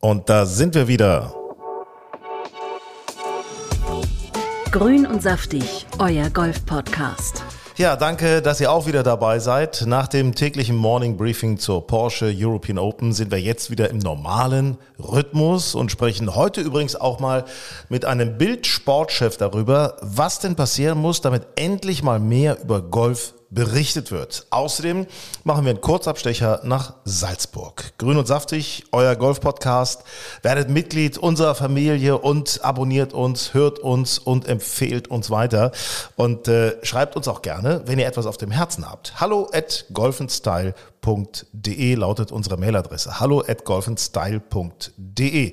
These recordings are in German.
Und da sind wir wieder. Grün und saftig, euer Golf-Podcast. Ja, danke, dass ihr auch wieder dabei seid. Nach dem täglichen Morning Briefing zur Porsche European Open sind wir jetzt wieder im normalen Rhythmus und sprechen heute übrigens auch mal mit einem Bild-Sportchef darüber, was denn passieren muss, damit endlich mal mehr über Golf berichtet wird. Außerdem machen wir einen Kurzabstecher nach Salzburg. Grün und saftig, euer Golf-Podcast. Werdet Mitglied unserer Familie und abonniert uns, hört uns und empfehlt uns weiter. Und äh, schreibt uns auch gerne, wenn ihr etwas auf dem Herzen habt. Hallo at golfenstyle.de lautet unsere Mailadresse. Hallo at golfenstyle.de.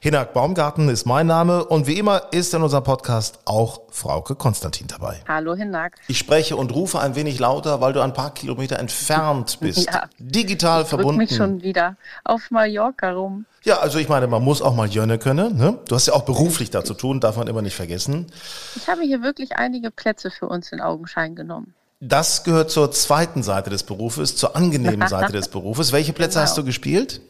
Hinak Baumgarten ist mein Name und wie immer ist in unserem Podcast auch Frauke Konstantin dabei. Hallo Hinak. Ich spreche und rufe ein wenig lauter, weil du ein paar Kilometer entfernt bist. Ja. Digital Ich verbunden. mich schon wieder auf Mallorca rum. Ja, also ich meine, man muss auch mal Jönne können. Ne? Du hast ja auch beruflich da zu tun, darf man immer nicht vergessen. Ich habe hier wirklich einige Plätze für uns in Augenschein genommen. Das gehört zur zweiten Seite des Berufes, zur angenehmen Seite des Berufes. Welche Plätze Genau. hast du gespielt?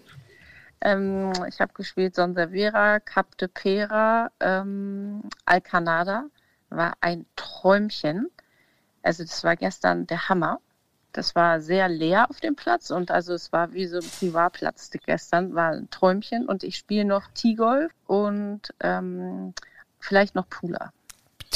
Ähm, ich habe gespielt Sonservera, Cap de Pera, ähm, Alcanada. War ein Träumchen. Also das war gestern der Hammer. Das war sehr leer auf dem Platz und also es war wie so ein Privatplatz gestern, war ein Träumchen und ich spiele noch T-Golf und ähm, vielleicht noch Pula.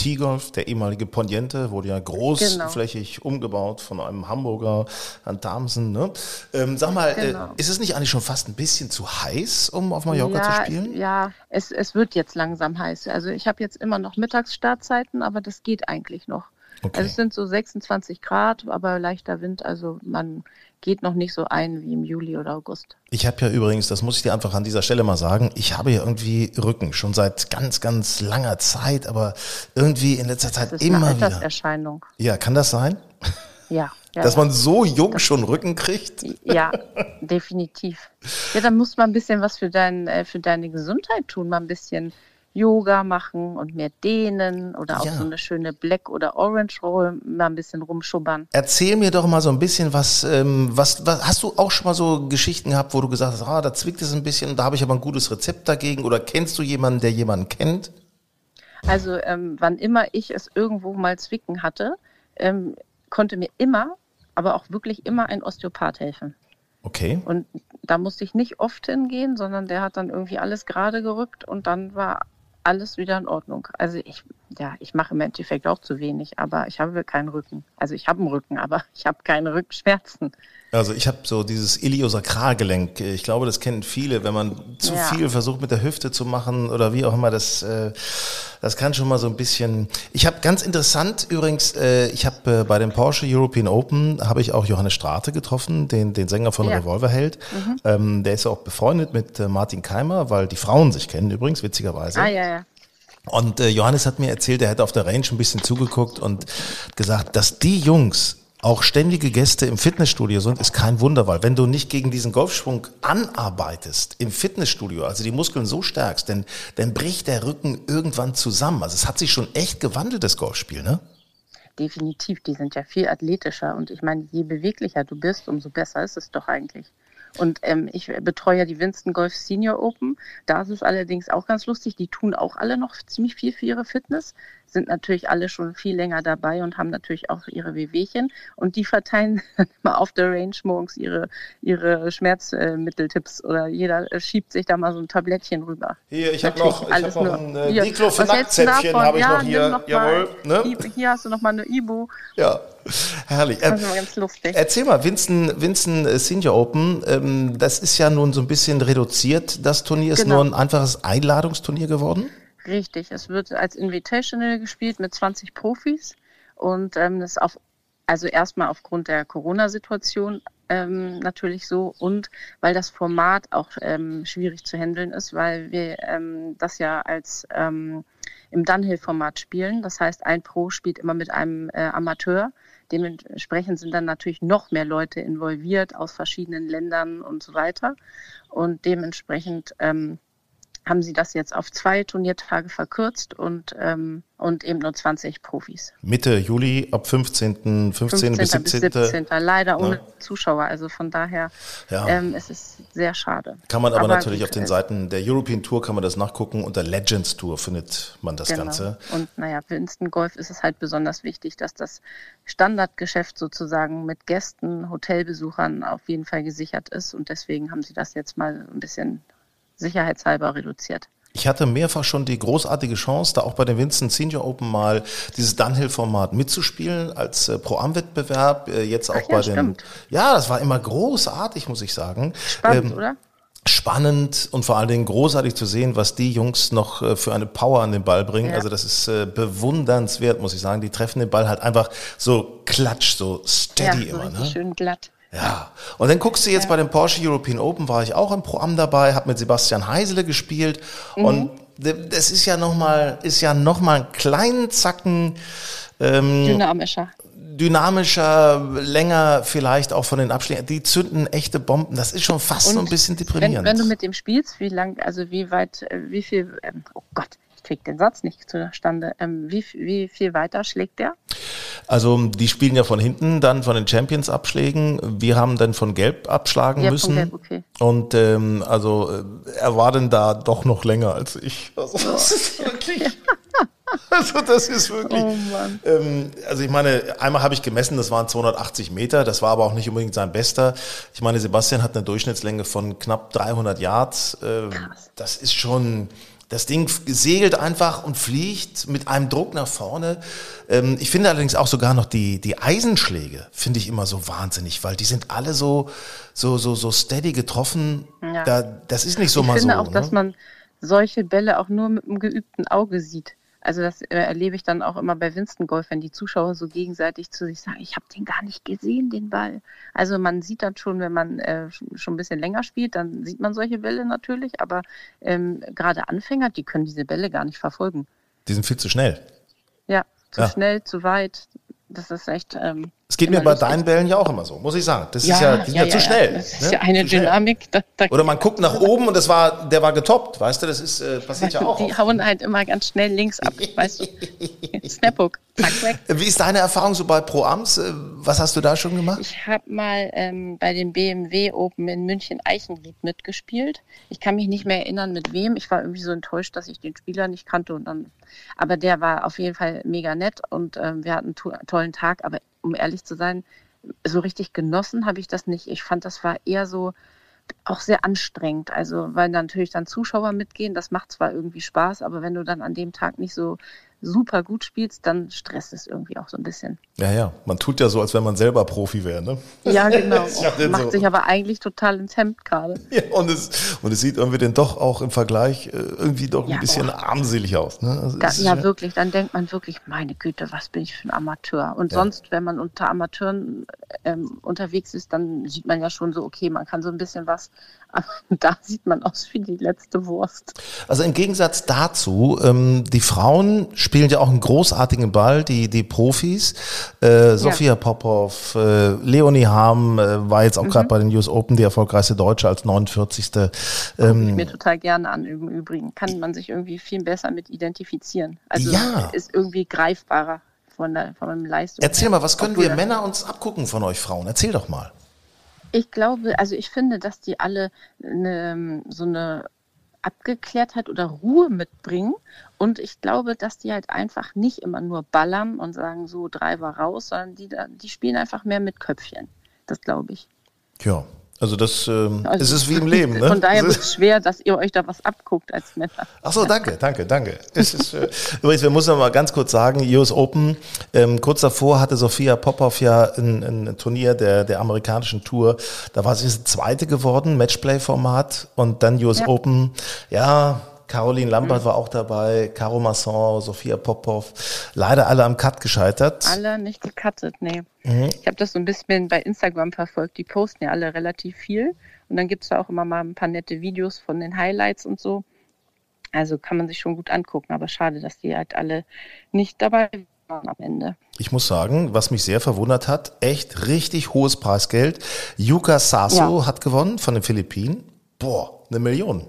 T-Golf, der ehemalige Poniente, wurde ja großflächig Genau. umgebaut von einem Hamburger Herrn Damsen. Ne? Ähm, sag mal, Genau. äh, ist es nicht eigentlich schon fast ein bisschen zu heiß, um auf Mallorca ja, zu spielen? Ja, es, es wird jetzt langsam heiß. Also ich habe jetzt immer noch Mittagsstartzeiten, aber das geht eigentlich noch. Okay. Also es sind so 26 Grad, aber leichter Wind. Also man geht noch nicht so ein wie im Juli oder August. Ich habe ja übrigens, das muss ich dir einfach an dieser Stelle mal sagen, ich habe ja irgendwie Rücken, schon seit ganz, ganz langer Zeit, aber irgendwie in letzter Zeit Das ist immer eine wieder. Alterserscheinung. Ja, kann das sein? Ja. ja Dass man so jung schon Rücken kriegt? Ja, definitiv. Ja, dann muss man ein bisschen was für, dein, äh, für deine Gesundheit tun, mal ein bisschen Yoga machen und mehr dehnen oder Ja. auch so eine schöne Black oder Orange Roll mal ein bisschen rumschubbern. Erzähl mir doch mal so ein bisschen was, ähm, was, was, hast du auch schon mal so Geschichten gehabt, wo du gesagt hast, ah, da zwickt es ein bisschen, da habe ich aber ein gutes Rezept dagegen oder kennst du jemanden, der jemanden kennt? Also ähm, wann immer ich es irgendwo mal zwicken hatte, ähm, konnte mir immer, aber auch wirklich immer ein Osteopath helfen. Okay. Und da musste ich nicht oft hingehen, sondern der hat dann irgendwie alles gerade gerückt und dann war alles wieder in Ordnung. Also ich, ja, ich mache im Endeffekt auch zu wenig, aber ich habe keinen Rücken. Also ich habe einen Rücken, aber ich habe keine Rückenschmerzen. Also ich habe so dieses Iliosakralgelenk. Ich glaube, das kennen viele, wenn man zu Ja. viel versucht mit der Hüfte zu machen oder wie auch immer. Das, äh, das kann schon mal so ein bisschen. Ich habe ganz interessant übrigens. Äh, ich habe äh, bei dem Porsche European Open habe ich auch Johannes Strate getroffen, den den Sänger von Ja. Revolverheld. Ähm, der ist auch befreundet mit äh, Martin Keimer, weil die Frauen sich kennen übrigens witzigerweise. Ah ja, ja. Und äh, Johannes hat mir erzählt, er hätte auf der Range ein bisschen zugeguckt und gesagt, dass die Jungs auch ständige Gäste im Fitnessstudio sind, ist kein Wunder, weil wenn du nicht gegen diesen Golfschwung anarbeitest im Fitnessstudio, also die Muskeln so stärkst, dann, dann bricht der Rücken irgendwann zusammen. Also es hat sich schon echt gewandelt, das Golfspiel, ne? Definitiv, die sind ja viel athletischer und ich meine, je beweglicher du bist, umso besser ist es doch eigentlich. Und ähm, ich betreue ja die Winston Golf Senior Open. Da ist es allerdings auch ganz lustig. Die tun auch alle noch ziemlich viel für ihre Fitness, sind natürlich alle schon viel länger dabei und haben natürlich auch ihre Wehwehchen. Und die verteilen mal auf der Range morgens ihre, ihre Schmerzmitteltipps oder jeder äh, schiebt sich da mal so ein Tablettchen rüber. Hier, ich habe noch, ich alles hab noch ein äh, Diclofenac-Zäpfchen habe ich ja, noch hier. noch Jawohl, mal, ne? Hier hast du noch mal eine Ibu. Ja, herrlich. Ähm, Das ist immer ganz lustig. Erzähl mal, Winston, Winston äh, Senior Open, ähm, das ist ja nun so ein bisschen reduziert. Das Turnier ist Genau. nur ein einfaches Einladungsturnier geworden. Richtig, es wird als Invitational gespielt mit 20 Profis und ähm, das ist auf, also erstmal aufgrund der Corona-Situation ähm, natürlich so und weil das Format auch ähm, schwierig zu handeln ist, weil wir ähm, das ja als ähm, im Dunhill-Format spielen. Das heißt, ein Pro spielt immer mit einem äh, Amateur. Dementsprechend sind dann natürlich noch mehr Leute involviert aus verschiedenen Ländern und so weiter. Und dementsprechend ähm, haben sie das jetzt auf zwei Turniertage verkürzt und, ähm, und eben nur 20 Profis. Mitte Juli ab 15. 15. 15. bis 17. Bis 17. Leider ohne ja. Zuschauer. Also von daher ja. ähm, es ist es sehr schade. Kann man aber, aber natürlich auf den Seiten der European Tour kann man das nachgucken. Unter Legends Tour findet man das genau. Ganze. Und naja, für Instant Golf ist es halt besonders wichtig, dass das Standardgeschäft sozusagen mit Gästen, Hotelbesuchern auf jeden Fall gesichert ist. Und deswegen haben sie das jetzt mal ein bisschen sicherheitshalber reduziert. Ich hatte mehrfach schon die großartige Chance, da auch bei den Vincent Senior Open mal dieses Dunhill-Format mitzuspielen als äh, Pro-Am-Wettbewerb. Äh, jetzt auch Ach, ja, bei den. Stimmt. Ja, das war immer großartig, muss ich sagen. Spannend, ähm, oder? Spannend und vor allen Dingen großartig zu sehen, was die Jungs noch äh, für eine Power an den Ball bringen. Ja. Also das ist äh, bewundernswert, muss ich sagen. Die treffen den Ball halt einfach so klatsch, so steady ja, so immer. Ne? Schön glatt. Ja, und dann guckst du jetzt ja. bei dem Porsche European Open, war ich auch im Pro-Am dabei, habe mit Sebastian Heisele gespielt mhm. und das ist ja nochmal, ist ja nochmal einen kleinen Zacken ähm, dynamischer. Dynamischer, länger vielleicht auch von den Abschlägen. Die zünden echte Bomben. Das ist schon fast und so ein bisschen deprimierend. Wenn, wenn, du mit dem spielst, wie lang, also wie weit, äh, wie viel, ähm, oh Gott, ich krieg den Satz nicht zustande. Ähm, wie, wie viel weiter schlägt der? Also die spielen ja von hinten, dann von den Champions-Abschlägen. Wir haben dann von Gelb abschlagen ja, müssen. Gelb, okay. Und ähm, also äh, er war denn da doch noch länger als ich. Also das ist wirklich. Also das ist wirklich. Oh ähm, also ich meine, einmal habe ich gemessen, das waren 280 Meter. Das war aber auch nicht unbedingt sein bester. Ich meine, Sebastian hat eine Durchschnittslänge von knapp 300 Yards. Ähm, das ist schon das Ding segelt einfach und fliegt mit einem Druck nach vorne. Ähm, ich finde allerdings auch sogar noch die, die Eisenschläge, finde ich immer so wahnsinnig, weil die sind alle so, so, so, so steady getroffen. Ja. Da, das ist nicht so ich mal so. Ich finde auch, ne? dass man solche Bälle auch nur mit einem geübten Auge sieht. Also das äh, erlebe ich dann auch immer bei Winston Golf, wenn die Zuschauer so gegenseitig zu sich sagen, ich habe den gar nicht gesehen, den Ball. Also man sieht dann schon, wenn man äh, schon ein bisschen länger spielt, dann sieht man solche Bälle natürlich, aber ähm, gerade Anfänger, die können diese Bälle gar nicht verfolgen. Die sind viel zu schnell. Ja, zu ja. schnell, zu weit. Das ist echt. Ähm, es geht mir bei lustig. deinen Bällen ja auch immer so, muss ich sagen. Das ja, ist ja, die sind ja, ja, zu schnell. Das ist ne? ja eine Dynamik. Da, da Oder man guckt nach oben und das war, der war getoppt, weißt du, das ist, äh, passiert ja auch. Die hauen halt immer ganz schnell links ab, weißt du. Snaphook, zack, weg. Wie ist deine Erfahrung so bei Pro-Ams? Äh, was hast du da schon gemacht? Ich habe mal ähm, bei dem BMW Open in München Eichenried mitgespielt. Ich kann mich nicht mehr erinnern, mit wem. Ich war irgendwie so enttäuscht, dass ich den Spieler nicht kannte und dann, aber der war auf jeden Fall mega nett und ähm, wir hatten einen tollen Tag, aber um ehrlich zu sein, so richtig genossen habe ich das nicht. Ich fand, das war eher so auch sehr anstrengend. Also, weil natürlich dann Zuschauer mitgehen, das macht zwar irgendwie Spaß, aber wenn du dann an dem Tag nicht so super gut spielst, dann stresst es irgendwie auch so ein bisschen. Ja, ja. Man tut ja so, als wenn man selber Profi wäre, ne? Ja, genau. Macht so. sich aber eigentlich total ins Hemd gerade. Ja, und es, und es sieht irgendwie dann doch auch im Vergleich äh, irgendwie doch ein ja, bisschen oh. armselig aus. Ne? Also da, ja, ja, wirklich. Dann denkt man wirklich, meine Güte, was bin ich für ein Amateur. Und ja. sonst, wenn man unter Amateuren ähm, unterwegs ist, dann sieht man ja schon so, okay, man kann so ein bisschen was. Aber da sieht man aus wie die letzte Wurst. Also im Gegensatz dazu, ähm, die Frauen spielen ja auch einen großartigen Ball, die, die Profis. Äh, Sophia ja. Popov, äh, Leonie Harm äh, war jetzt auch mhm. gerade bei den US Open die erfolgreichste Deutsche als 49. Ähm, ich mir total gerne an im Übrigen. Kann man sich irgendwie viel besser mit identifizieren. Also ja. ist irgendwie greifbarer von der von Leistung. Erzähl mal, was können wir Männer uns abgucken von euch Frauen? Erzähl doch mal. Ich glaube, also ich finde, dass die alle eine, so eine Abgeklärtheit oder Ruhe mitbringen. Und ich glaube, dass die halt einfach nicht immer nur ballern und sagen, so drei war raus, sondern die, die spielen einfach mehr mit Köpfchen. Das glaube ich. Ja, also das ähm, also, es ist wie im Leben. Ne? Von daher wird es schwer, dass ihr euch da was abguckt als Männer. Ach so, danke, danke, danke. Es ist, äh, übrigens, wir müssen mal ganz kurz sagen, US Open, ähm, kurz davor hatte Sophia Popov ja ein, ein Turnier der, der amerikanischen Tour. Da war sie das zweite geworden, Matchplay-Format und dann US ja. Open. Ja, Caroline Lambert mhm. war auch dabei, Caro Masson, Sophia Popov. Leider alle am Cut gescheitert. Alle nicht gecuttet, nee. Mhm. Ich habe das so ein bisschen bei Instagram verfolgt. Die posten ja alle relativ viel. Und dann gibt es da auch immer mal ein paar nette Videos von den Highlights und so. Also kann man sich schon gut angucken. Aber schade, dass die halt alle nicht dabei waren am Ende. Ich muss sagen, was mich sehr verwundert hat, echt richtig hohes Preisgeld. Yuka Sasso ja. hat gewonnen von den Philippinen. Boah, eine Million.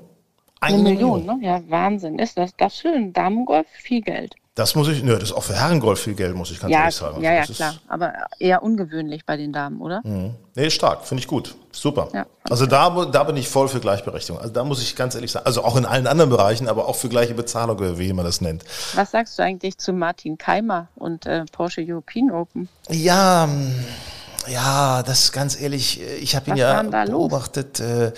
Eine, eine Million, Million, ne? Ja, Wahnsinn. Ist das, das schön. Damengolf, viel Geld. Das muss ich, ne, das ist auch für Herrengolf viel Geld, muss ich ganz ja, ehrlich sagen. Ja, ja, klar. Aber eher ungewöhnlich bei den Damen, oder? Mhm. Nee, stark, finde ich gut. Super. Ja, also da, da bin ich voll für Gleichberechtigung. Also da muss ich ganz ehrlich sagen, also auch in allen anderen Bereichen, aber auch für gleiche Bezahlung, wie man das nennt. Was sagst du eigentlich zu Martin Keimer und äh, Porsche European Open? Ja, ja, das ist ganz ehrlich, ich habe ihn ja beobachtet. Äh,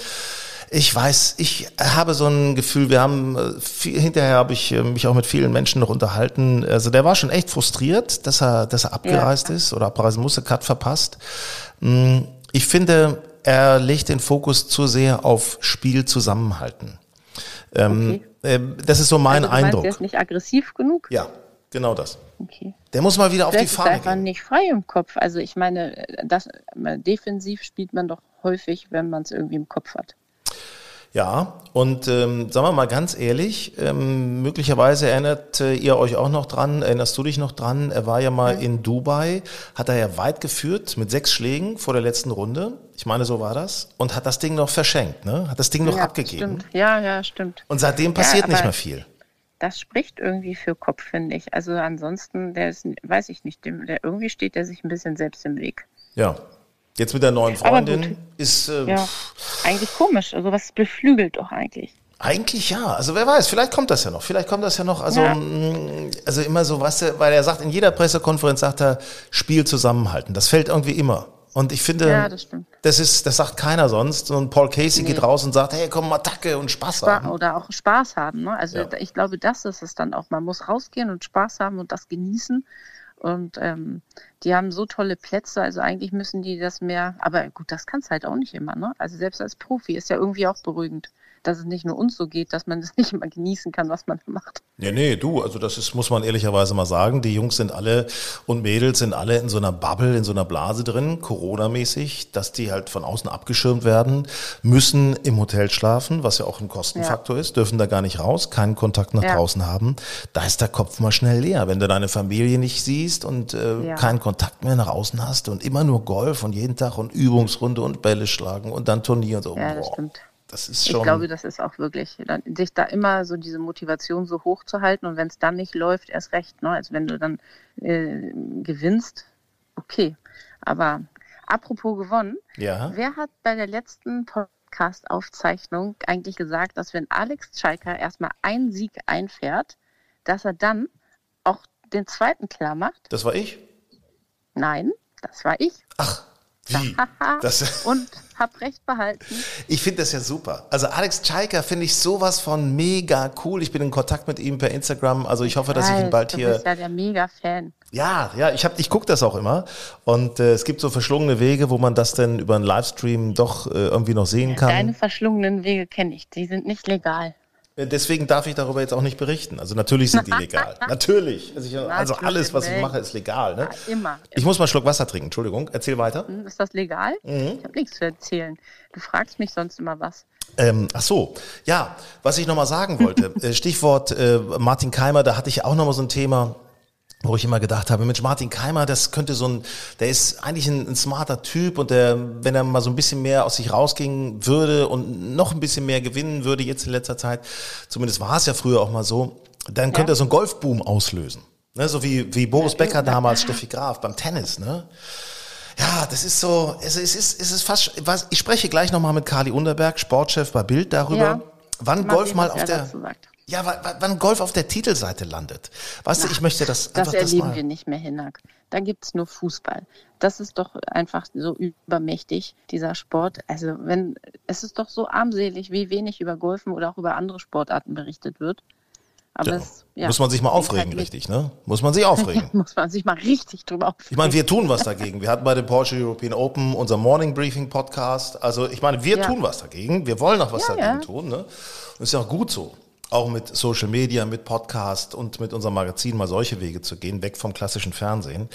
ich weiß, ich habe so ein Gefühl, wir haben, äh, viel, hinterher habe ich äh, mich auch mit vielen Menschen noch unterhalten. Also der war schon echt frustriert, dass er, dass er abgereist ja. ist oder abreisen musste, Cut verpasst. Mm, ich finde, er legt den Fokus zu sehr auf Spiel zusammenhalten. Ähm, okay. Ähm, das ist so mein also, Eindruck. Meinst, der ist nicht aggressiv genug? Ja, genau das. Okay. Der muss mal wieder Vielleicht auf die Fahne ist einfach nicht frei im Kopf. Also ich meine, das, defensiv spielt man doch häufig, wenn man es irgendwie im Kopf hat. Ja, und ähm, sagen wir mal ganz ehrlich, ähm, möglicherweise erinnert äh, ihr euch auch noch dran, erinnerst du dich noch dran, er war ja mal ja. in Dubai, hat er ja weit geführt mit sechs Schlägen vor der letzten Runde, ich meine, so war das, und hat das Ding noch verschenkt, ne? hat das Ding noch ja, abgegeben. Stimmt. Ja, ja, stimmt. Und seitdem passiert ja, nicht mehr viel. Das spricht irgendwie für Kopf, finde ich. Also ansonsten, der ist, weiß ich nicht, dem, der, irgendwie steht er sich ein bisschen selbst im Weg. Ja, Jetzt mit der neuen Freundin ist. Äh, ja, eigentlich komisch. Also was beflügelt doch eigentlich. Eigentlich ja. Also wer weiß, vielleicht kommt das ja noch. Vielleicht kommt das ja noch. Also, ja. Mm, also immer so, was er, weil er sagt, in jeder Pressekonferenz sagt er, Spiel zusammenhalten. Das fällt irgendwie immer. Und ich finde, ja, das, das, ist, das sagt keiner sonst. Und Paul Casey nee. geht raus und sagt, hey, komm, Attacke und Spaß Spa haben. Oder auch Spaß haben. Ne? Also ja. ich glaube, das ist es dann auch. Man muss rausgehen und Spaß haben und das genießen. Und ähm, die haben so tolle Plätze, also eigentlich müssen die das mehr, aber gut, das kann es halt auch nicht immer, ne? Also selbst als Profi ist ja irgendwie auch beruhigend dass es nicht nur uns so geht, dass man das nicht immer genießen kann, was man macht. Nee, nee, du, also das ist, muss man ehrlicherweise mal sagen. Die Jungs sind alle und Mädels sind alle in so einer Bubble, in so einer Blase drin, Corona-mäßig, dass die halt von außen abgeschirmt werden, müssen im Hotel schlafen, was ja auch ein Kostenfaktor ja. ist, dürfen da gar nicht raus, keinen Kontakt nach ja. draußen haben. Da ist der Kopf mal schnell leer. Wenn du deine Familie nicht siehst und äh, ja. keinen Kontakt mehr nach außen hast und immer nur Golf und jeden Tag und Übungsrunde und Bälle schlagen und dann Turnier und so. Ja, das boah. stimmt. Das ist schon. Ich glaube, das ist auch wirklich, sich da immer so diese Motivation so hoch zu halten und wenn es dann nicht läuft, erst recht. Ne? Also wenn du dann äh, gewinnst, okay. Aber apropos gewonnen, ja. wer hat bei der letzten Podcast-Aufzeichnung eigentlich gesagt, dass wenn Alex Schalker erstmal einen Sieg einfährt, dass er dann auch den zweiten klar macht? Das war ich? Nein, das war ich. Ach, wie? Das und hab recht behalten. Ich finde das ja super. Also Alex Tschaika finde ich sowas von mega cool. Ich bin in Kontakt mit ihm per Instagram. Also ich hoffe, dass ich ihn bald hier. Du bist ja der Mega-Fan. Ja, ja, ich ich gucke das auch immer. Und äh, es gibt so verschlungene Wege, wo man das dann über einen Livestream doch äh, irgendwie noch sehen kann. Deine verschlungenen Wege kenne ich. Die sind nicht legal. Äh, deswegen darf ich darüber jetzt auch nicht berichten. Also natürlich sind die legal. natürlich. Also, ich, also, alles, was ich mache, ist legal. Ne? Ja, immer. Ich muss mal einen Schluck Wasser trinken. Entschuldigung. Erzähl weiter. Hm, ist das legal? Mhm. Ich habe nichts zu erzählen. Du fragst mich sonst immer was. Ähm, ach so, ja, was ich nochmal sagen wollte, äh, Stichwort äh, Martin Keimer, da hatte ich auch nochmal so ein Thema, wo ich immer gedacht habe, Mensch, Martin Keimer, das könnte so ein, der ist eigentlich ein, ein, smarter Typ und der, wenn er mal so ein bisschen mehr aus sich rausgehen würde und noch ein bisschen mehr gewinnen würde jetzt in letzter Zeit, zumindest war es ja früher auch mal so, dann könnte ja. er so einen Golfboom auslösen. Ne, so wie, wie Boris Becker damals, Steffi Graf beim Tennis, ne? Ja, das ist so, es ist, es ist, es ist fast, was, ich spreche gleich nochmal mit Kali Unterberg, Sportchef bei Bild darüber, ja. wann Golf mal auf der, ja, wann Golf auf der Titelseite landet. Weißt Na, du, ich möchte das Das erleben das wir nicht mehr, Hinak. Da gibt es nur Fußball. Das ist doch einfach so übermächtig, dieser Sport. Also wenn, es ist doch so armselig, wie wenig über Golfen oder auch über andere Sportarten berichtet wird. Aber ja. Es, ja, Muss man sich mal aufregen, halt richtig, ne? Muss man sich aufregen. Muss man sich mal richtig drüber aufregen. Ich meine, wir tun was dagegen. Wir hatten bei dem Porsche European Open unser Morning Briefing Podcast. Also ich meine, wir tun was dagegen. Wir wollen auch was dagegen tun, ne? Und ist ja auch gut so. Auch mit Social Media, mit Podcast und mit unserem Magazin mal solche Wege zu gehen, weg vom klassischen Fernsehen.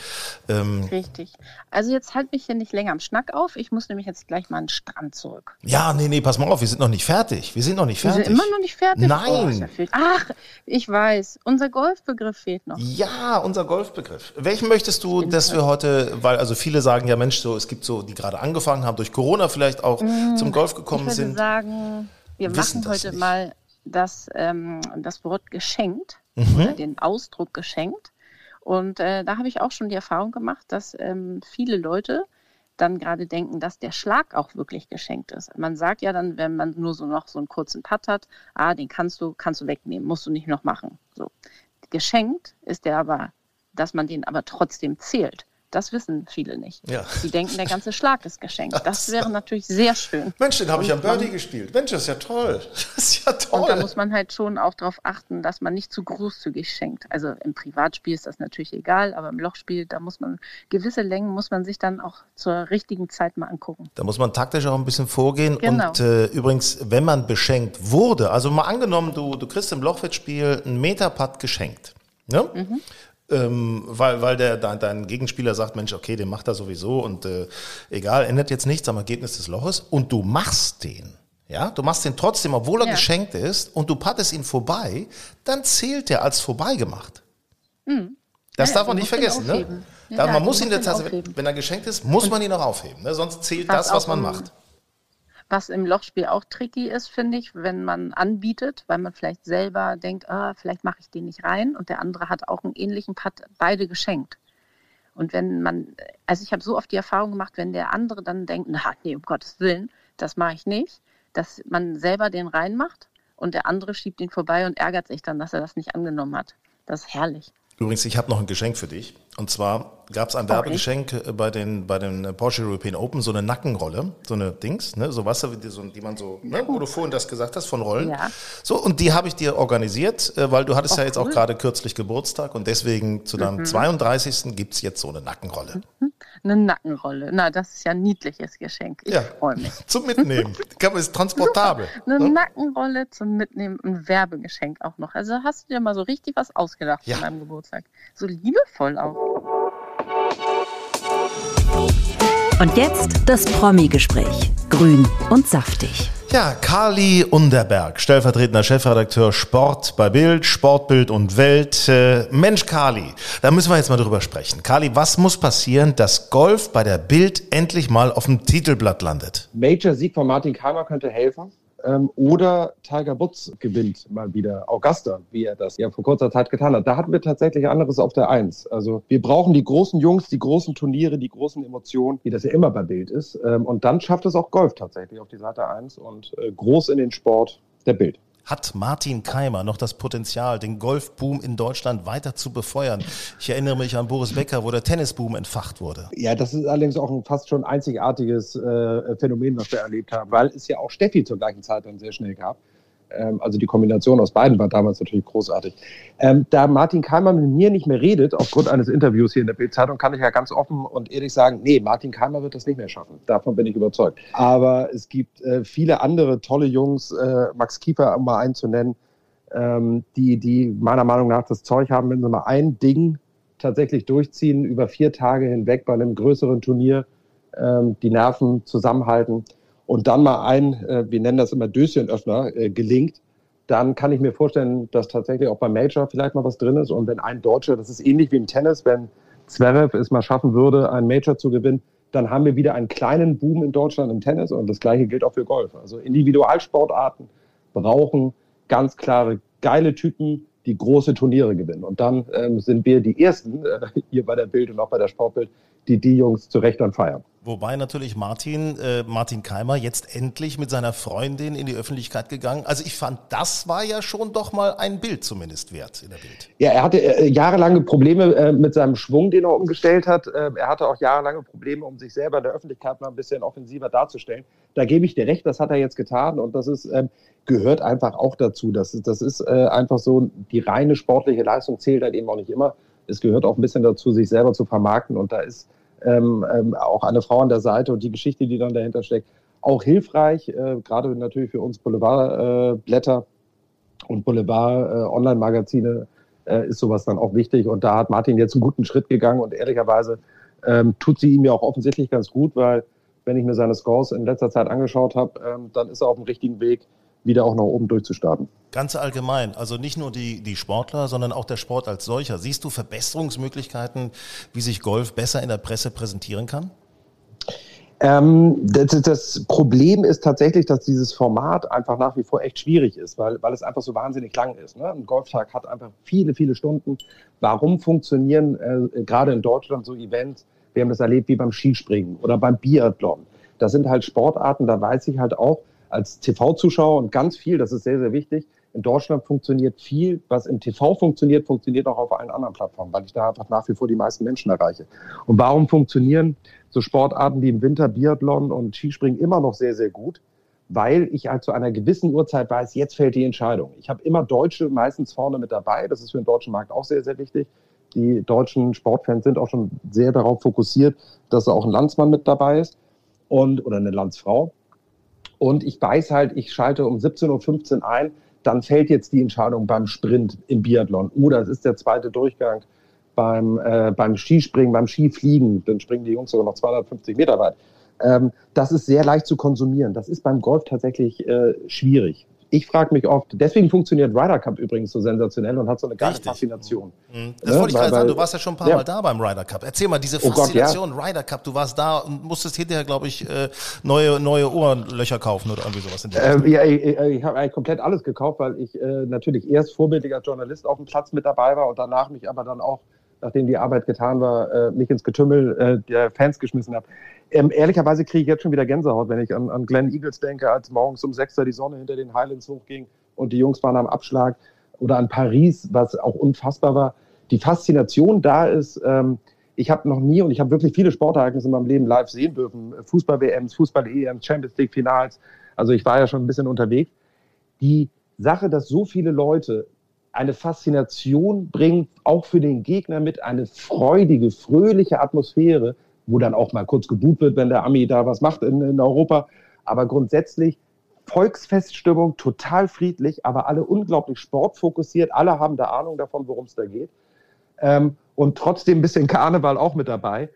Ähm, Richtig. Also jetzt halt mich hier nicht länger am Schnack auf. Ich muss nämlich jetzt gleich mal an den Strand zurück. Ja, nee, nee, pass mal auf, wir sind noch nicht fertig. Wir sind noch nicht fertig. Wir sind immer noch nicht fertig. Nein. Oh, Ach, ich weiß. Unser Golfbegriff fehlt noch. Ja, unser Golfbegriff. Welchen möchtest du, dass wir heute, weil also viele sagen ja, Mensch, so es gibt so, die gerade angefangen haben, durch Corona vielleicht auch mmh, zum Golf gekommen ich würde sind. sagen, wir machen heute nicht. mal das, ähm, das Wort geschenkt mhm. oder den Ausdruck geschenkt. Und äh, da habe ich auch schon die Erfahrung gemacht, dass ähm, viele Leute dann gerade denken, dass der Schlag auch wirklich geschenkt ist. Man sagt ja dann, wenn man nur so noch so einen kurzen Putt hat, ah, den kannst du, kannst du wegnehmen, musst du nicht noch machen. So. Geschenkt ist der aber, dass man den aber trotzdem zählt. Das wissen viele nicht. Ja. Die denken, der ganze Schlag ist geschenkt. Das wäre natürlich sehr schön. Mensch, den habe ich am Birdie gespielt. Mensch, das ist ja toll. Das ist ja toll. Und da muss man halt schon auch darauf achten, dass man nicht zu großzügig schenkt. Also im Privatspiel ist das natürlich egal, aber im Lochspiel, da muss man gewisse Längen muss man sich dann auch zur richtigen Zeit mal angucken. Da muss man taktisch auch ein bisschen vorgehen. Genau. Und äh, übrigens, wenn man beschenkt wurde, also mal angenommen, du, du kriegst im Lochwettspiel einen Meterpad geschenkt. Ne? Mhm ähm, weil, weil der, dein, dein Gegenspieler sagt, Mensch, okay, den macht er sowieso und äh, egal, ändert jetzt nichts am Ergebnis des Loches und du machst den. Ja, du machst den trotzdem, obwohl er ja. geschenkt ist und du pattest ihn vorbei, dann zählt der als vorbeigemacht. Mhm. Das ja, darf man nicht vergessen, ne? Ja, man muss ihn, jetzt, wenn er geschenkt ist, muss man ihn auch aufheben, ne? sonst zählt das, was man macht. Was im Lochspiel auch tricky ist, finde ich, wenn man anbietet, weil man vielleicht selber denkt, ah, vielleicht mache ich den nicht rein und der andere hat auch einen ähnlichen Putt beide geschenkt. Und wenn man, also ich habe so oft die Erfahrung gemacht, wenn der andere dann denkt, na nee, um Gottes Willen, das mache ich nicht, dass man selber den reinmacht und der andere schiebt ihn vorbei und ärgert sich dann, dass er das nicht angenommen hat. Das ist herrlich. Übrigens, ich habe noch ein Geschenk für dich. Und zwar gab es ein Werbegeschenk okay. Äh, bei den, bei den Porsche European Open, so eine Nackenrolle, so eine Dings, ne, so Wasser, die, so, die man so, ne, wo du vorhin das gesagt hast, von Rollen. Ja. So, und die habe ich dir organisiert, äh, weil du hattest oh, ja jetzt cool. auch gerade kürzlich Geburtstag und deswegen zu deinem mhm. 32. gibt es jetzt so eine Nackenrolle. Mhm. Eine Nackenrolle. Na, das ist ja ein niedliches Geschenk. Ich ja. freue mich. Zum Mitnehmen. ist transportabel. eine ne? Nackenrolle zum Mitnehmen, ein Werbegeschenk auch noch. Also hast du dir mal so richtig was ausgedacht ja. von deinem Geburtstag. So liebevoll auch. Und jetzt das Promi-Gespräch. Grün und saftig. Ja, Carly Underberg, stellvertretender Chefredakteur Sport bei Bild, Sportbild und Welt. Äh, Mensch, Carly, da müssen wir jetzt mal drüber sprechen. Carly, was muss passieren, dass Golf bei der Bild endlich mal auf dem Titelblatt landet? Major-Sieg von Martin Keimer könnte helfen. Ähm, oder Tiger Woods gewinnt mal wieder Augusta, wie er das ja vor kurzer Zeit getan hat. Da hatten wir tatsächlich anderes auf der Eins. Also wir brauchen die großen Jungs, die großen Turniere, die großen Emotionen, wie das ja immer bei Bild ist. Ähm, und dann schafft es auch Golf tatsächlich auf die Seite Eins und äh, groß in den Sport der Bild. Hat Martin Keimer noch das Potenzial, den Golfboom in Deutschland weiter zu befeuern? Ich erinnere mich an Boris Becker, wo der Tennisboom entfacht wurde. Ja, das ist allerdings auch ein fast schon einzigartiges äh, Phänomen, was wir erlebt haben, weil es ja auch Steffi zur gleichen Zeit dann sehr schnell gab. Ähm, also die Kombination aus beiden war damals natürlich großartig. Ähm, da Martin Keimer mit mir nicht mehr redet, aufgrund eines Interviews hier in der Bild-Zeitung, kann ich ja ganz offen und ehrlich sagen, nee, Martin Keimer wird das nicht mehr schaffen. Davon bin ich überzeugt. Aber es gibt äh, viele andere tolle Jungs, äh, Max Kiefer, um mal einen zu nennen, ähm, die, die meiner Meinung nach das Zeug haben, wenn sie mal ein Ding tatsächlich durchziehen, über vier Tage hinweg bei einem größeren Turnier, ähm, die Nerven zusammenhalten und dann mal ein, äh, wir nennen das immer Döschenöffner, äh, gelingt, dann kann ich mir vorstellen, dass tatsächlich auch beim Major vielleicht mal was drin ist. Und wenn ein Deutscher, das ist ähnlich wie im Tennis, wenn Zverev es mal schaffen würde, ein Major zu gewinnen, dann haben wir wieder einen kleinen Boom in Deutschland im Tennis und das gleiche gilt auch für Golf. Also Individualsportarten brauchen ganz klare, geile Typen, die große Turniere gewinnen. Und dann ähm, sind wir die Ersten, äh, hier bei der Bild und auch bei der Sportbild, die die Jungs zu Recht feiern. Wobei natürlich Martin, äh, Martin Keimer jetzt endlich mit seiner Freundin in die Öffentlichkeit gegangen. Also ich fand, das war ja schon doch mal ein Bild zumindest wert in der Bild. Ja, er hatte äh, jahrelange Probleme äh, mit seinem Schwung, den er umgestellt hat. Ähm, er hatte auch jahrelange Probleme, um sich selber in der Öffentlichkeit mal ein bisschen offensiver darzustellen. Da gebe ich dir recht, das hat er jetzt getan und das ist, ähm, gehört einfach auch dazu. Das, das ist äh, einfach so, die reine sportliche Leistung zählt halt eben auch nicht immer. Es gehört auch ein bisschen dazu, sich selber zu vermarkten und da ist ähm, ähm, auch eine Frau an der Seite und die Geschichte, die dann dahinter steckt, auch hilfreich, äh, gerade natürlich für uns Boulevardblätter. und Boulevard-Online-Magazine äh, ist sowas dann auch wichtig. Und da hat Martin jetzt einen guten Schritt gegangen und ehrlicherweise ähm, tut sie ihm ja auch offensichtlich ganz gut, weil wenn ich mir seine Scores in letzter Zeit angeschaut habe, ähm, dann ist er auf dem richtigen Weg, wieder auch nach oben durchzustarten. Ganz allgemein, also nicht nur die, die Sportler, sondern auch der Sport als solcher. Siehst du Verbesserungsmöglichkeiten, wie sich Golf besser in der Presse präsentieren kann? Ähm, das, das, Problem ist tatsächlich, dass dieses Format einfach nach wie vor echt schwierig ist, weil, weil es einfach so wahnsinnig lang ist. Ne? Ein Golftag hat einfach viele, viele Stunden. Warum funktionieren äh, gerade in Deutschland so Events? Wir haben das erlebt wie beim Skispringen oder beim Biathlon. Das sind halt Sportarten, da weiß ich halt auch als TV-Zuschauer und ganz viel, das ist sehr, sehr wichtig, in Deutschland funktioniert viel, was im TV funktioniert, funktioniert auch auf allen anderen Plattformen, weil ich da einfach nach wie vor die meisten Menschen erreiche. Und warum funktionieren so Sportarten wie im Winter Biathlon und Skispringen immer noch sehr, sehr gut? Weil ich halt zu einer gewissen Uhrzeit weiß, jetzt fällt die Entscheidung. Ich habe immer Deutsche meistens vorne mit dabei. Das ist für den deutschen Markt auch sehr, sehr wichtig. Die deutschen Sportfans sind auch schon sehr darauf fokussiert, dass auch ein Landsmann mit dabei ist und oder eine Landsfrau. Und ich weiß halt, ich schalte um 17.15 Uhr ein dann fällt jetzt die Entscheidung beim Sprint im Biathlon oder es ist der zweite Durchgang beim, äh, beim Skispringen, beim Skifliegen, dann springen die Jungs sogar noch 250 Meter weit. Ähm, das ist sehr leicht zu konsumieren. Das ist beim Golf tatsächlich äh, schwierig ich frage mich oft, deswegen funktioniert Ryder Cup übrigens so sensationell und hat so eine geile Richtig. Faszination. Mhm. Das ja, wollte ich gerade sagen, du warst ja schon ein paar ja. Mal da beim Ryder Cup. Erzähl mal, diese Faszination oh Gott, ja. Ryder Cup, du warst da und musstest hinterher, glaube ich, äh, neue, neue Ohrenlöcher kaufen oder irgendwie sowas. In der ähm, ja, ich, ich habe eigentlich komplett alles gekauft, weil ich äh, natürlich erst vorbildlicher Journalist auf dem Platz mit dabei war und danach mich aber dann auch nachdem die Arbeit getan war, äh, mich ins Getümmel äh, der Fans geschmissen habe. Ähm, ehrlicherweise kriege ich jetzt schon wieder Gänsehaut, wenn ich an, an Glenn Eagles denke, als morgens um 6 Uhr die Sonne hinter den Highlands hochging und die Jungs waren am Abschlag. Oder an Paris, was auch unfassbar war. Die Faszination da ist, ähm, ich habe noch nie und ich habe wirklich viele Sportereignisse in meinem Leben live sehen dürfen. Fußball-WMs, Fußball-EMs, Champions League-Finals. Also ich war ja schon ein bisschen unterwegs. Die Sache, dass so viele Leute eine Faszination bringt, auch für den Gegner mit, eine freudige, fröhliche Atmosphäre, wo dann auch mal kurz geboot wird, wenn der Ami da was macht in, in Europa. Aber grundsätzlich Volksfeststimmung, total friedlich, aber alle unglaublich sportfokussiert. Alle haben da Ahnung davon, worum es da geht. Ähm, und trotzdem ein bisschen Karneval auch mit dabei.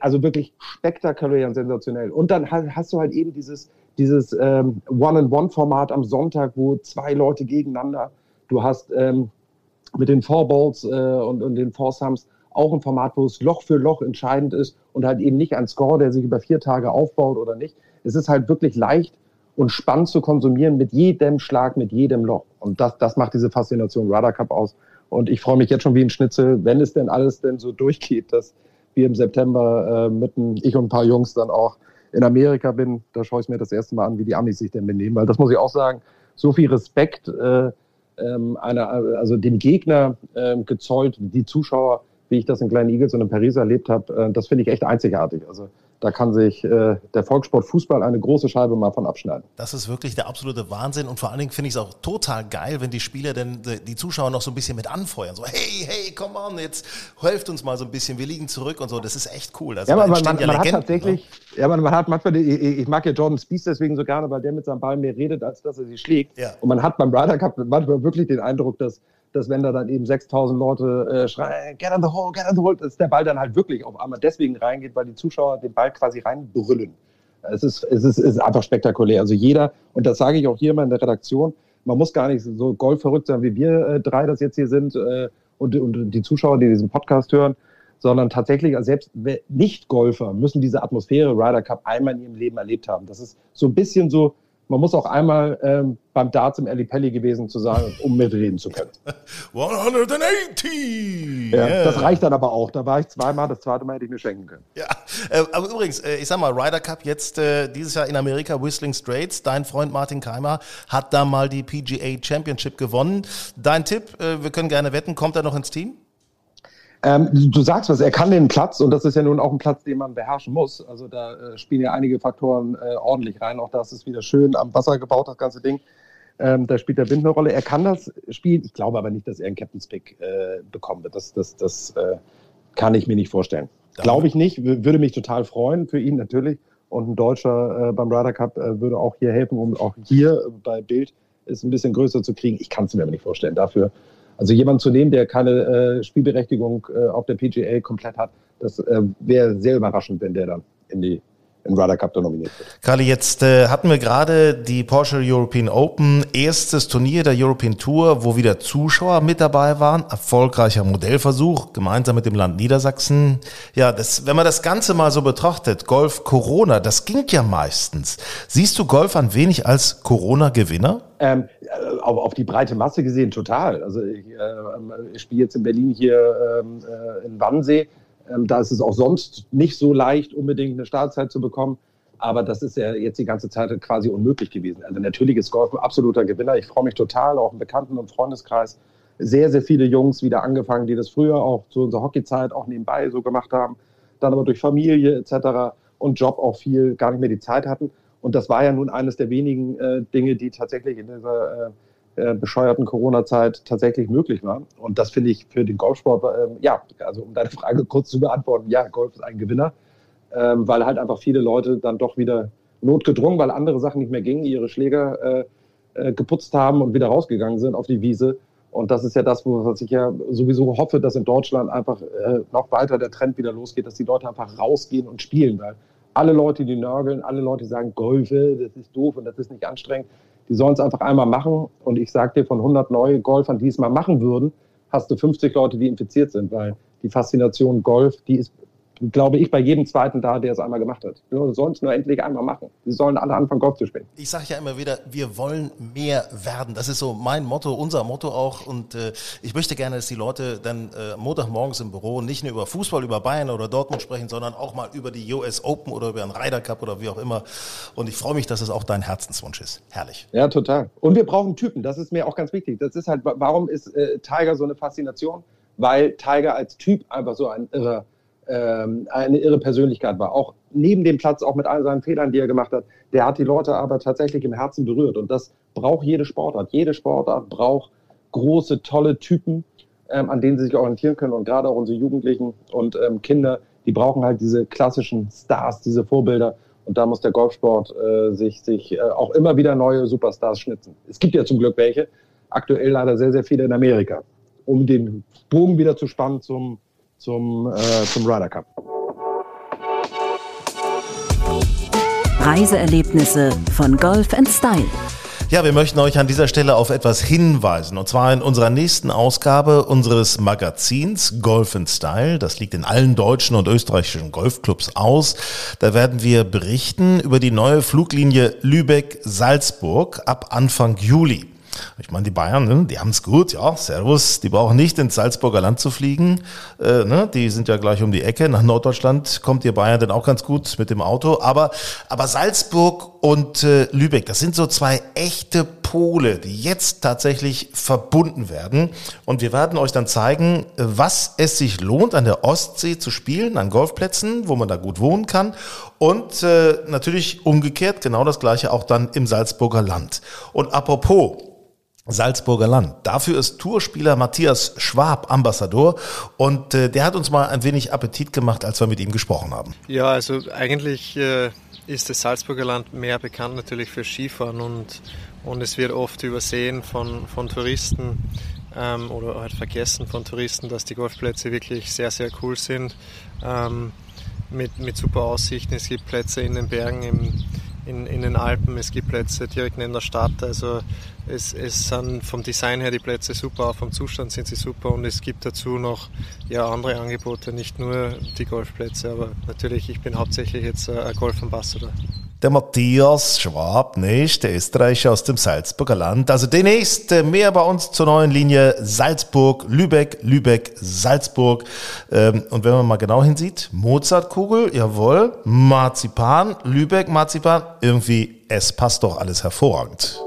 Also wirklich spektakulär und sensationell. Und dann hast du halt eben dieses, dieses ähm, One-on-One-Format am Sonntag, wo zwei Leute gegeneinander Du hast ähm, mit den Four Balls äh, und, und den Sums auch ein Format, wo es Loch für Loch entscheidend ist und halt eben nicht ein Score, der sich über vier Tage aufbaut oder nicht. Es ist halt wirklich leicht und spannend zu konsumieren mit jedem Schlag, mit jedem Loch. Und das, das macht diese Faszination Ryder Cup aus. Und ich freue mich jetzt schon wie ein Schnitzel, wenn es denn alles denn so durchgeht, dass wir im September äh, mitten, ich und ein paar Jungs dann auch in Amerika bin. Da schaue ich mir das erste Mal an, wie die Amis sich denn benehmen. Weil das muss ich auch sagen, so viel Respekt äh, ähm, einer, also dem Gegner ähm, gezollt, die Zuschauer, wie ich das in Kleinen Eagles und in Paris erlebt habe, äh, das finde ich echt einzigartig. Also da kann sich äh, der Volkssport Fußball eine große Scheibe mal von abschneiden. Das ist wirklich der absolute Wahnsinn und vor allen Dingen finde ich es auch total geil, wenn die Spieler denn die Zuschauer noch so ein bisschen mit anfeuern. So, hey, hey, komm on, jetzt helft uns mal so ein bisschen, wir liegen zurück und so. Das ist echt cool. Also, ja, aber man, man, ja man hat tatsächlich, ne? ja, man, man hat manchmal, ich, ich, mag ja Jordan Spieth deswegen so gerne, weil der mit seinem Ball mehr redet, als dass er sie schlägt. Ja. Und man hat beim Ryder Cup manchmal wirklich den Eindruck, dass dass wenn da dann eben 6000 Leute äh, schreien, get on the hole, get on the hole, dass der Ball dann halt wirklich auf einmal deswegen reingeht, weil die Zuschauer den Ball quasi reinbrüllen. Es ist, es ist, ist einfach spektakulär. Also jeder, und das sage ich auch hier immer in der Redaktion, man muss gar nicht so golfverrückt sein, wie wir äh, drei das jetzt hier sind äh, und, und die Zuschauer, die diesen Podcast hören, sondern tatsächlich, also selbst Nicht-Golfer müssen diese Atmosphäre Ryder Cup einmal in ihrem Leben erlebt haben. Das ist so ein bisschen so man muss auch einmal ähm, beim Darts im Ali Pelli gewesen zu sein, um mitreden zu können. 180! Ja, yeah. Das reicht dann aber auch. Da war ich zweimal, das zweite Mal hätte ich mir schenken können. Ja, äh, aber übrigens, äh, ich sag mal, Ryder Cup jetzt äh, dieses Jahr in Amerika, Whistling Straits. Dein Freund Martin Keimer hat da mal die PGA Championship gewonnen. Dein Tipp, äh, wir können gerne wetten, kommt er noch ins Team? Ähm, du sagst was, er kann den Platz und das ist ja nun auch ein Platz, den man beherrschen muss. Also da äh, spielen ja einige Faktoren äh, ordentlich rein. Auch da ist es wieder schön am Wasser gebaut, das ganze Ding. Ähm, da spielt der Wind eine Rolle. Er kann das spielen. Ich glaube aber nicht, dass er einen Captain's Pick äh, bekommen wird. Das, das, das äh, kann ich mir nicht vorstellen. Glaube ich nicht. Würde mich total freuen für ihn natürlich. Und ein Deutscher äh, beim Ryder Cup äh, würde auch hier helfen, um auch hier bei Bild ist ein bisschen größer zu kriegen. Ich kann es mir aber nicht vorstellen. Dafür, also jemanden zu nehmen, der keine äh, Spielberechtigung äh, auf der PGA komplett hat, das äh, wäre sehr überraschend, wenn der dann in die im Ryder Cup da nominiert wird. Kali, jetzt äh, hatten wir gerade die Porsche European Open, erstes Turnier der European Tour, wo wieder Zuschauer mit dabei waren. Erfolgreicher Modellversuch, gemeinsam mit dem Land Niedersachsen. Ja, das, wenn man das Ganze mal so betrachtet, Golf Corona, das ging ja meistens. Siehst du Golf ein wenig als Corona-Gewinner? Ähm, äh, auf, auf, die breite Masse gesehen total. Also ich, äh, ich spiele jetzt in Berlin hier ähm, äh, in Wannsee ähm, da ist es auch sonst nicht so leicht, unbedingt eine Startzeit zu bekommen. Aber das ist ja jetzt die ganze Zeit quasi unmöglich gewesen. Also natürlich ist Golf ein absoluter Gewinner. Ich freue mich total, auch im Bekannten- und Freundeskreis. Sehr, sehr viele Jungs wieder angefangen, die das früher auch zu unserer Hockeyzeit auch nebenbei so gemacht haben. Dann aber durch Familie etc. und Job auch viel gar nicht mehr die Zeit hatten. Und das war ja nun eines der wenigen äh, Dinge, die tatsächlich in dieser äh, äh, bescheuerten Corona-Zeit tatsächlich möglich war. Und das finde ich für den Golfsport, äh, ja, also um deine Frage kurz zu beantworten, ja, Golf ist ein Gewinner, ähm, weil halt einfach viele Leute dann doch wieder notgedrungen, weil andere Sachen nicht mehr gingen, ihre Schläger äh, äh, geputzt haben und wieder rausgegangen sind auf die Wiese. Und das ist ja das, was ich ja sowieso hoffe, dass in Deutschland einfach äh, noch weiter der Trend wieder losgeht, dass die Leute einfach rausgehen und spielen, weil alle Leute, die nörgeln, alle Leute, die sagen, Golfe, das ist doof und das ist nicht anstrengend, die sollen es einfach einmal machen. Und ich sage dir, von 100 neue Golfern, die es mal machen würden, hast du 50 Leute, die infiziert sind, weil die Faszination Golf, die ist glaube ich, bei jedem Zweiten da, der es einmal gemacht hat. Wir sollen es nur endlich einmal machen. Sie sollen alle anfangen, Golf zu spielen. Ich sage ja immer wieder, wir wollen mehr werden. Das ist so mein Motto, unser Motto auch. Und äh, ich möchte gerne, dass die Leute dann äh, Montagmorgens im Büro nicht nur über Fußball, über Bayern oder Dortmund sprechen, sondern auch mal über die US Open oder über einen Ryder Cup oder wie auch immer. Und ich freue mich, dass es auch dein Herzenswunsch ist. Herrlich. Ja, total. Und wir brauchen Typen. Das ist mir auch ganz wichtig. Das ist halt, warum ist äh, Tiger so eine Faszination? Weil Tiger als Typ einfach so ein irrer ähm, eine irre Persönlichkeit war. Auch neben dem Platz, auch mit all seinen Fehlern, die er gemacht hat, der hat die Leute aber tatsächlich im Herzen berührt. Und das braucht jede Sportart. Jede Sportart braucht große, tolle Typen, ähm, an denen sie sich orientieren können. Und gerade auch unsere Jugendlichen und ähm, Kinder, die brauchen halt diese klassischen Stars, diese Vorbilder. Und da muss der Golfsport äh, sich, sich äh, auch immer wieder neue Superstars schnitzen. Es gibt ja zum Glück welche, aktuell leider sehr, sehr viele in Amerika. Um den Bogen wieder zu spannen zum zum, äh, zum Ryder Cup. Reiseerlebnisse von Golf Style. Ja, wir möchten euch an dieser Stelle auf etwas hinweisen. Und zwar in unserer nächsten Ausgabe unseres Magazins Golf Style. Das liegt in allen deutschen und österreichischen Golfclubs aus. Da werden wir berichten über die neue Fluglinie Lübeck-Salzburg ab Anfang Juli. Ich meine, die Bayern, ne, die haben es gut, ja, Servus, die brauchen nicht ins Salzburger Land zu fliegen. Äh, ne, die sind ja gleich um die Ecke. Nach Norddeutschland kommt ihr Bayern dann auch ganz gut mit dem Auto. Aber, aber Salzburg und äh, Lübeck, das sind so zwei echte Pole, die jetzt tatsächlich verbunden werden. Und wir werden euch dann zeigen, was es sich lohnt, an der Ostsee zu spielen, an Golfplätzen, wo man da gut wohnen kann. Und äh, natürlich umgekehrt genau das gleiche auch dann im Salzburger Land. Und apropos, Salzburger Land. Dafür ist Tourspieler Matthias Schwab Ambassador und äh, der hat uns mal ein wenig Appetit gemacht, als wir mit ihm gesprochen haben. Ja, also eigentlich äh, ist das Salzburger Land mehr bekannt natürlich für Skifahren und, und es wird oft übersehen von, von Touristen ähm, oder halt vergessen von Touristen, dass die Golfplätze wirklich sehr, sehr cool sind. Ähm, mit, mit super Aussichten. Es gibt Plätze in den Bergen, im, in, in den Alpen, es gibt Plätze direkt neben der Stadt. Also es, es sind vom Design her die Plätze super, auch vom Zustand sind sie super und es gibt dazu noch ja, andere Angebote, nicht nur die Golfplätze, aber natürlich, ich bin hauptsächlich jetzt ein Golfambassador. Der Matthias Schwab, nicht, der Österreicher aus dem Salzburger Land. Also demnächst mehr bei uns zur neuen Linie Salzburg, Lübeck, Lübeck, Salzburg. Ähm, und wenn man mal genau hinsieht, Mozartkugel, jawohl, Marzipan, Lübeck, Marzipan, irgendwie, es passt doch alles hervorragend.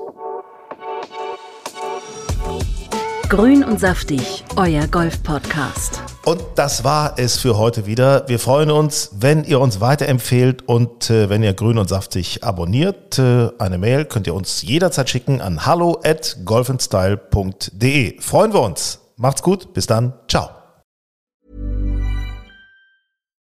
Grün und saftig, euer Golf-Podcast. Und das war es für heute wieder. Wir freuen uns, wenn ihr uns weiterempfehlt und äh, wenn ihr grün und saftig abonniert. Äh, eine Mail könnt ihr uns jederzeit schicken an hallo at golfandstyle.de. Freuen wir uns. Macht's gut. Bis dann. Ciao.